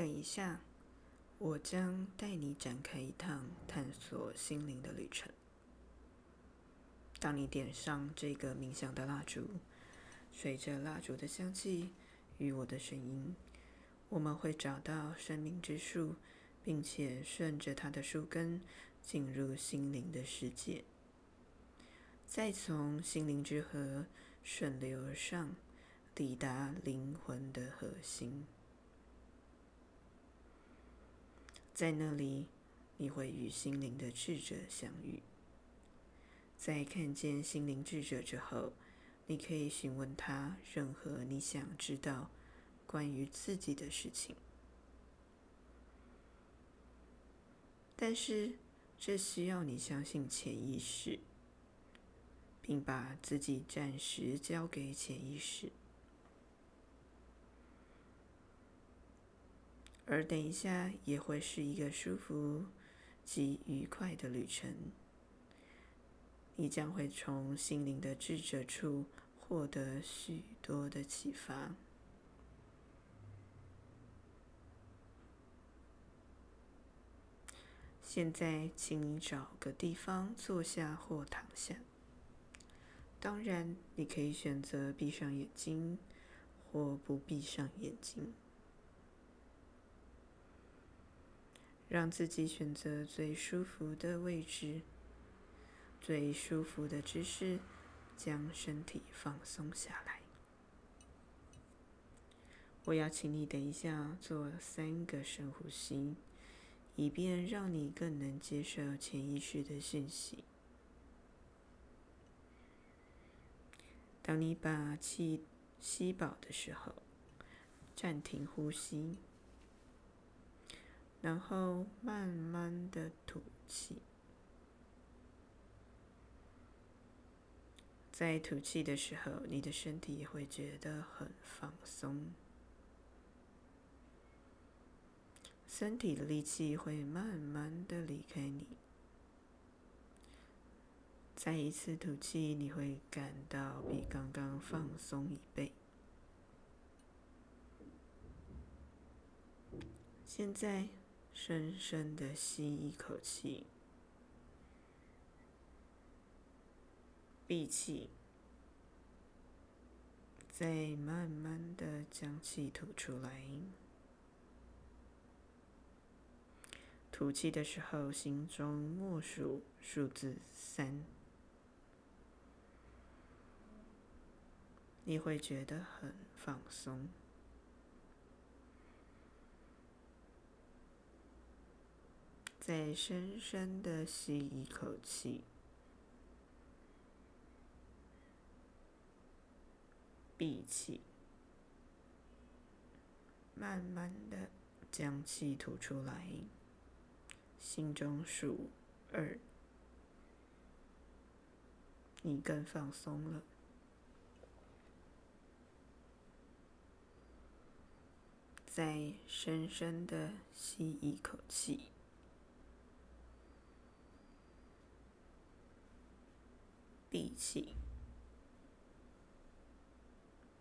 等一下，我将带你展开一趟探索心灵的旅程。当你点上这个冥想的蜡烛，随着蜡烛的香气与我的声音，我们会找到生命之树，并且顺着它的树根进入心灵的世界，再从心灵之河顺流而上，抵达灵魂的核心。在那里，你会与心灵的智者相遇。在看见心灵智者之后，你可以询问他任何你想知道关于自己的事情。但是，这需要你相信潜意识，并把自己暂时交给潜意识。而等一下也会是一个舒服及愉快的旅程。你将会从心灵的智者处获得许多的启发。现在，请你找个地方坐下或躺下。当然，你可以选择闭上眼睛，或不闭上眼睛，让自己选择最舒服的位置。最舒服的姿势，将身体放松下来。我要请你等一下做三个深呼吸，以便让你更能接受潜意识的讯息。当你把气吸饱的时候，暂停呼吸，然后慢慢的吐气。在吐气的时候，你的身体也会觉得很放松，身体的力气会慢慢的离开你。再一次吐气，你会感到比刚刚放松一倍。现在，深深的吸一口气。闭气，再慢慢的将气吐出来。吐气的时候，心中默数数字三，你会觉得很放松。再深深的吸一口气。闭气，慢慢的将气吐出来，心中数二，你更放松了。再深深的吸一口气，闭气。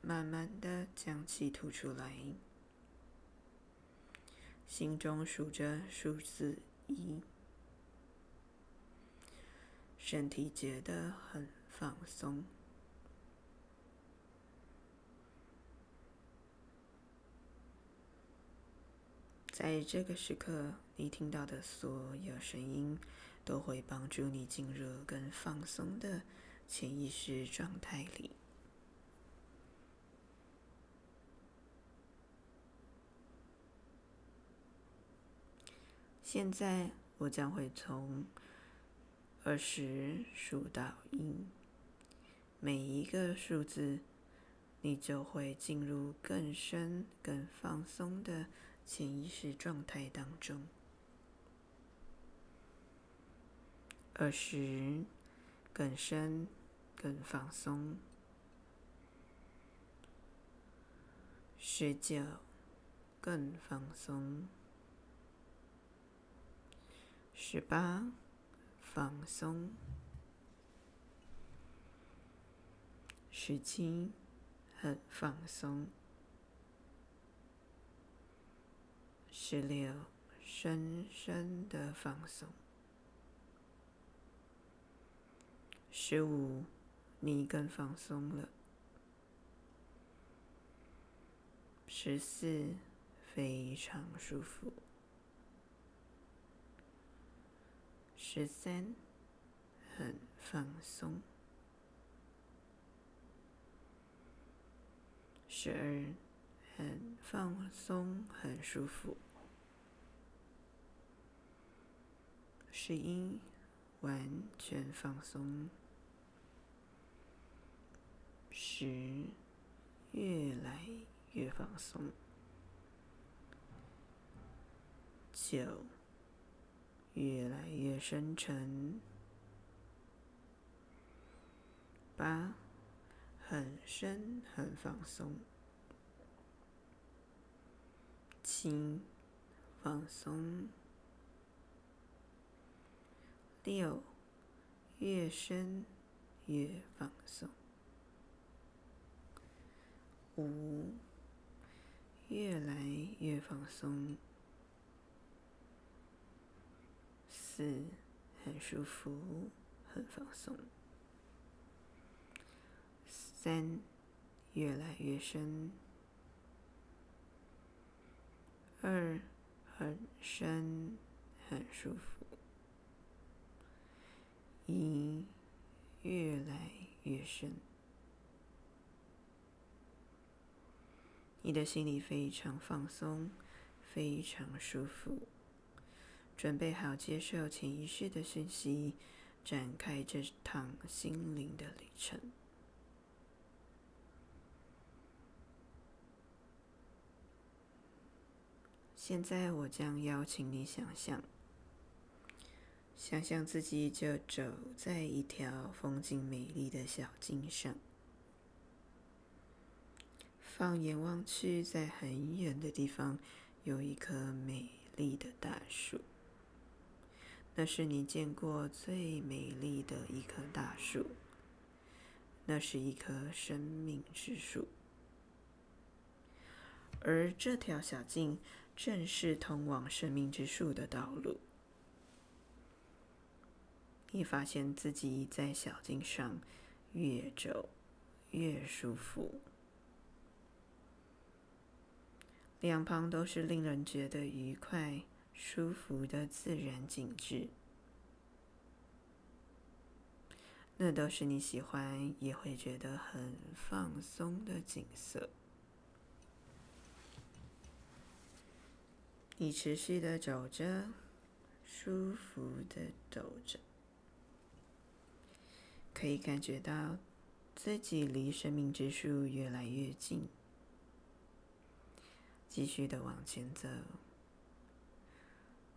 慢慢的将气吐出来，心中数着数字一，身体觉得很放松。在这个时刻，你听到的所有声音，都会帮助你进入更放松的潜意识状态里。现在我将会从二十数到一，每一个数字，你就会进入更深、更放松的潜意识状态当中。二十，更深、更放松；十九，更放松。十八，放松；十七，很放松；十六，深深的放松。十五，你更放松了。十四，非常舒服。十三，很放松。十二，很放松，很舒服。十一，完全放松。十，越来越放松。九，越来越深沉。八，很深，很放松。七，放松。六，越深越放松。五，越来越放松。四，很舒服，很放松。三，越来越深。二，很深，很舒服。一，越来越深。你的心里非常放松，非常舒服，准备好接受潜意识的讯息，展开这趟心灵的旅程。现在，我将邀请你想象，想象自己就走在一条风景美丽的小径上。放眼望去，在很远的地方有一棵美丽的大树。那是你见过最美丽的一棵大树。那是一棵生命之树。而这条小径正是通往生命之树的道路。你发现自己在小径上越走越舒服。两旁都是令人觉得愉快、舒服的自然景致，那都是你喜欢也会觉得很放松的景色。你持续的走着，舒服的走着，可以感觉到自己离生命之树越来越近。继续的往前走，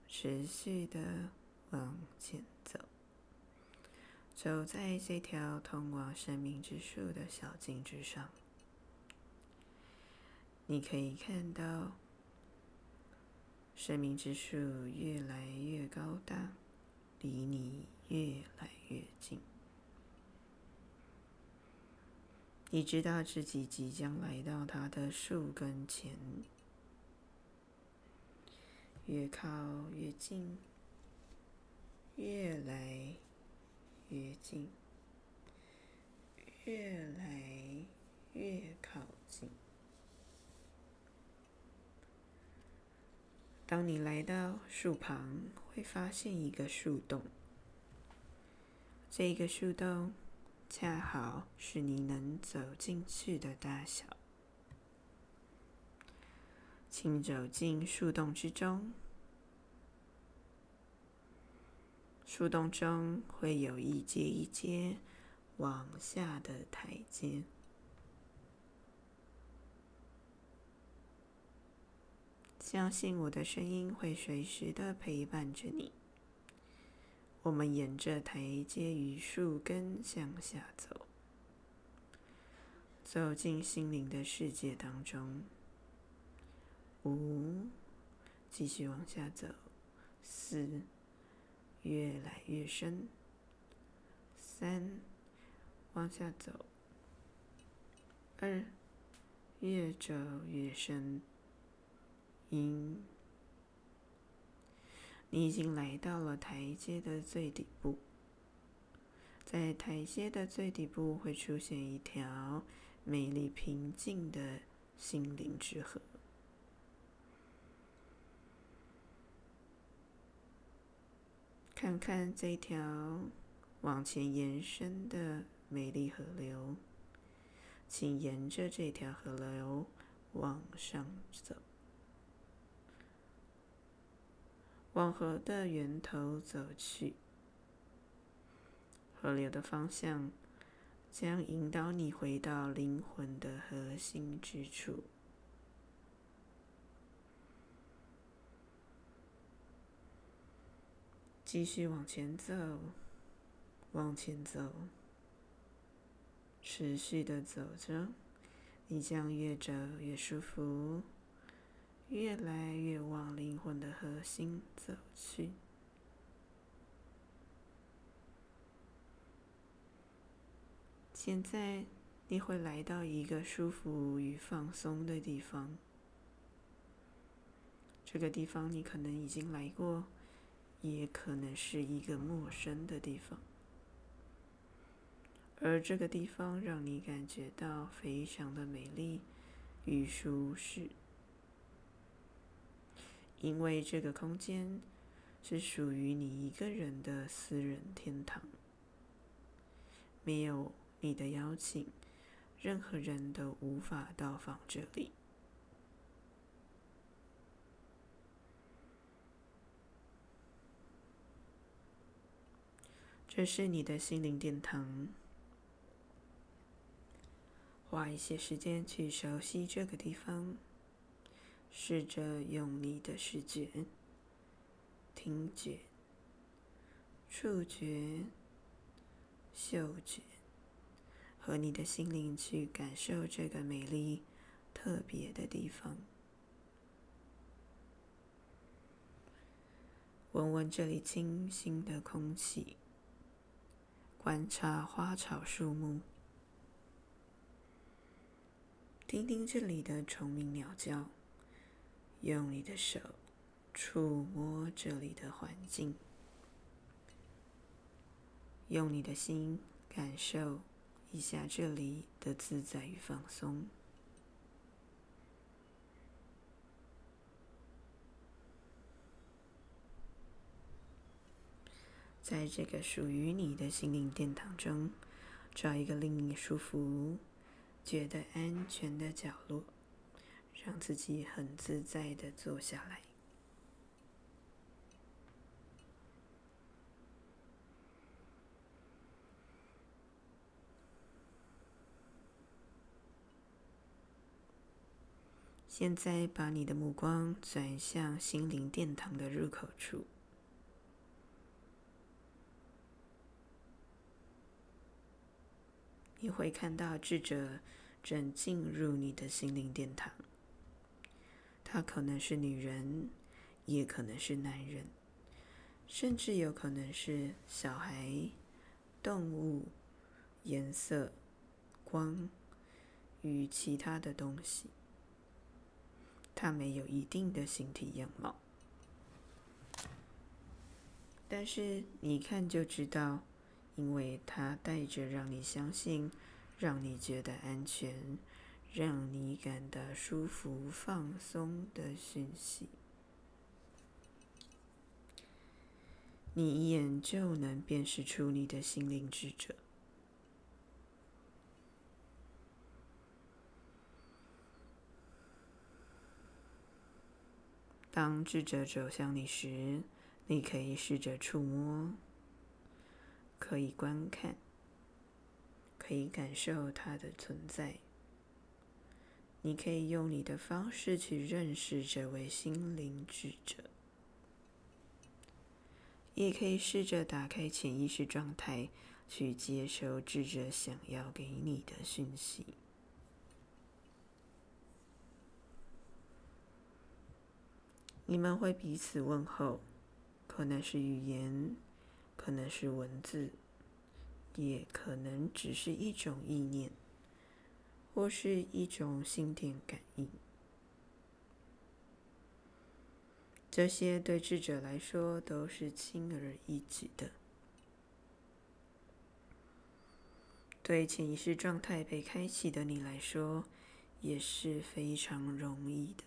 持续的往前走，走在这条通往生命之树的小径之上。你可以看到，生命之树越来越高大，离你越来越近。你知道自己即将来到它的树根前。越靠越近，越来越近，越来越靠近。当你来到树旁，会发现一个树洞。这个树洞恰好是你能走进去的大小。请走进树洞之中。树洞中会有一阶一阶往下的台阶。相信我的声音会随时的陪伴着你。我们沿着台阶与树根向下走，走进心灵的世界当中。五，继续往下走。四，越来越深。三，往下走。二，越走越深。一，你已经来到了台阶的最底部，在台阶的最底部会出现一条美丽平静的心灵之河。看看这条往前延伸的美丽河流，请沿着这条河流往上走。往河的源头走去，河流的方向将引导你回到灵魂的核心之处。继续往前走，往前走，持续的走着，你将越走越舒服。越来越往灵魂的核心走去。现在你会来到一个舒服与放松的地方。这个地方你可能已经来过，也可能是一个陌生的地方。而这个地方让你感觉到非常的美丽与舒适。因为这个空间是属于你一个人的私人天堂，没有你的邀请，任何人都无法到访这里。这是你的心灵殿堂，花一些时间去熟悉这个地方。试着用你的视觉、听觉、触觉、嗅觉和你的心灵去感受这个美丽、特别的地方。闻闻这里清新的空气，观察花草树木，听听这里的虫鸣鸟叫。用你的手触摸这里的环境，用你的心感受一下这里的自在与放松。在这个属于你的心灵殿堂中，找一个令你舒服、觉得安全的角落。让自己很自在的坐下来。现在，把你的目光转向心灵殿堂的入口处，你会看到智者正进入你的心灵殿堂。他可能是女人，也可能是男人，甚至有可能是小孩、动物、颜色、光与其他的东西。他没有一定的形体样貌，但是你看就知道，因为它带着让你相信、让你觉得安全。让你感到舒服、放松的讯息，你一眼就能辨识出你的心灵智者。当智者走向你时，你可以试着触摸，可以观看，可以感受它的存在。你可以用你的方式去认识这位心灵智者，也可以试着打开潜意识状态，去接收智者想要给你的讯息。你们会彼此问候，可能是语言，可能是文字，也可能只是一种意念。或是一种心电感应，这些对智者来说都是轻而易举的。对潜意识状态被开启的你来说，也是非常容易的。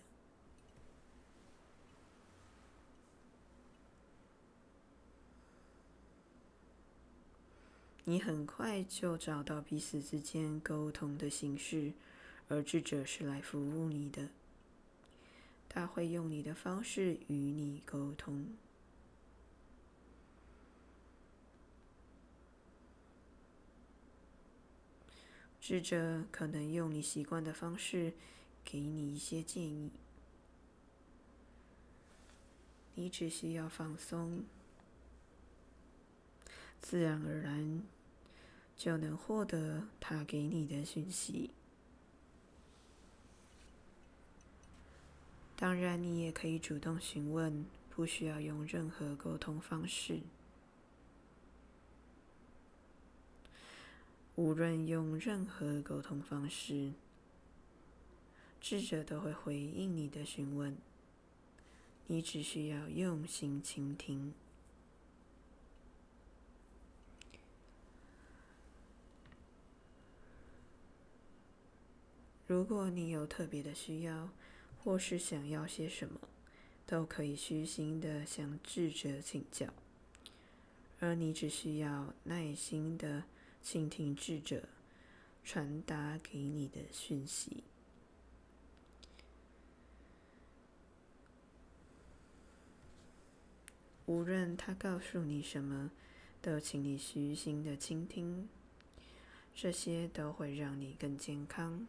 你很快就找到彼此之间沟通的形式，而智者是来服务你的。他会用你的方式与你沟通。智者可能用你习惯的方式给你一些建议，你只需要放松，自然而然就能获得他给你的讯息。当然，你也可以主动询问，不需要用任何沟通方式。无论用任何沟通方式，智者都会回应你的询问。你只需要用心倾听。如果你有特别的需要，或是想要些什么，都可以虚心的向智者请教，而你只需要耐心的倾听智者传达给你的讯息。无论他告诉你什么，都请你虚心的倾听，这些都会让你更健康、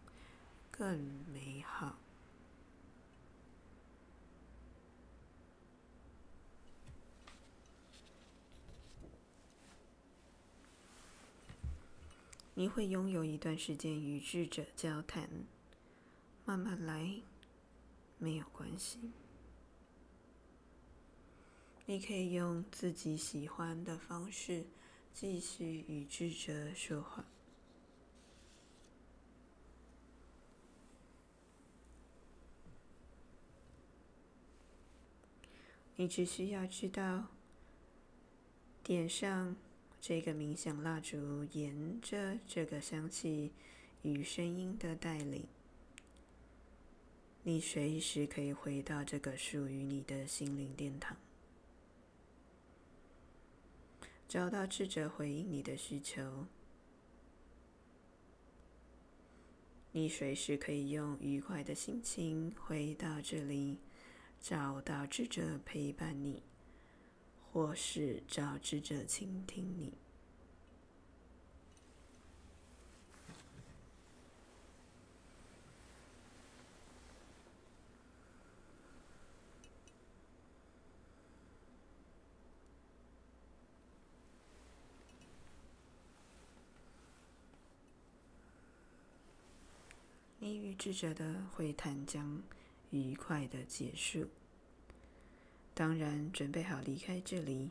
更美好。你会拥有一段时间与智者交谈，慢慢来，没有关系。你可以用自己喜欢的方式继续与智者说话。你只需要知道，点上。这个冥想蜡烛沿着这个香气与声音的带领，你随时可以回到这个属于你的心灵殿堂，找到智者回应你的需求。你随时可以用愉快的心情回到这里，找到智者陪伴你。或是找智者倾听你。你与智者的会谈将愉快的结束。当然，准备好离开这里，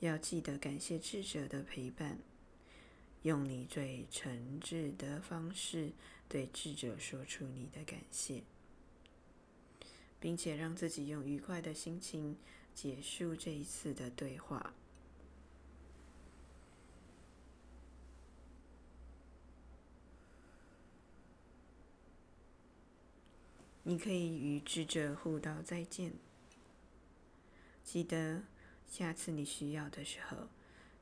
要记得感谢智者的陪伴，用你最诚挚的方式对智者说出你的感谢，并且让自己用愉快的心情结束这一次的对话。你可以与智者互道再见。记得，下次你需要的时候，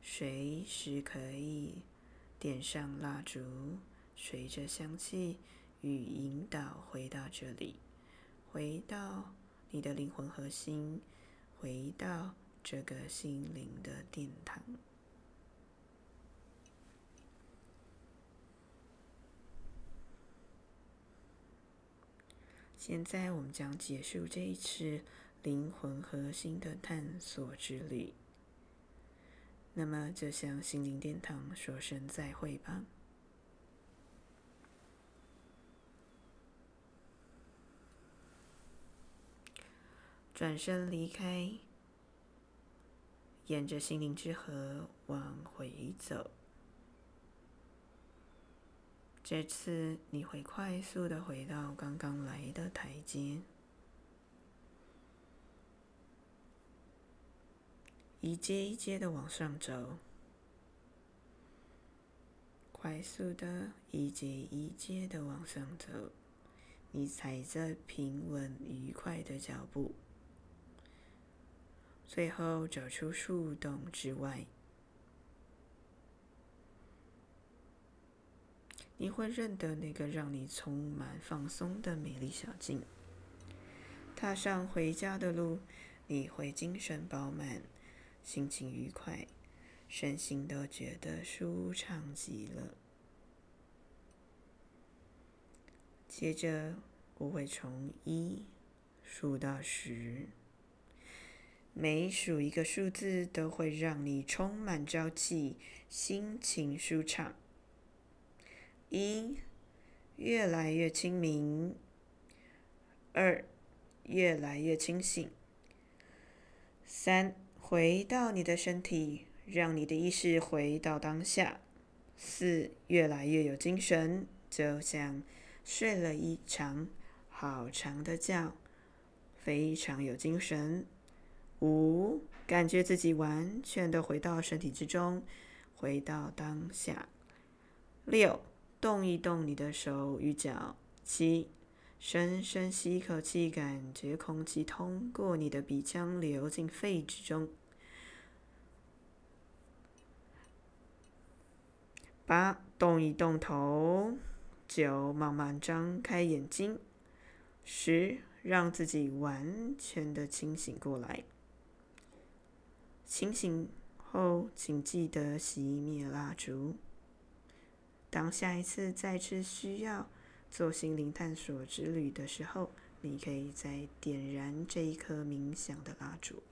随时可以点上蜡烛，随着香气与引导回到这里，回到你的灵魂核心，回到这个心灵的殿堂。现在，我们将结束这一次。灵魂核心的探索之旅。那么，就向心灵殿堂说声再会吧。转身离开，沿着心灵之河往回走。这次你会快速的回到刚刚来的台阶。一阶一阶的往上走，快速的一阶一阶的往上走。你踩着平稳愉快的脚步，最后走出树洞之外。你会认得那个让你充满放松的美丽小径。踏上回家的路，你会精神饱满，心情愉快，身心都觉得舒畅极了。接着，我会从一数到十，每数一个数字都会让你充满朝气，心情舒畅。一，越来越清明；二，越来越清醒；三，回到你的身体，让你的意识回到当下；四，越来越有精神，就像睡了一场好长的觉，非常有精神；五，感觉自己完全的回到身体之中，回到当下；六。动一动你的手与脚。七，深深吸一口气，感觉空气通过你的鼻腔流进肺之中。八，动一动头。九，慢慢张开眼睛。十，让自己完全的清醒过来。清醒后，请记得熄灭蜡烛。当下一次再次需要做心灵探索之旅的时候，你可以再点燃这一颗冥想的蜡烛。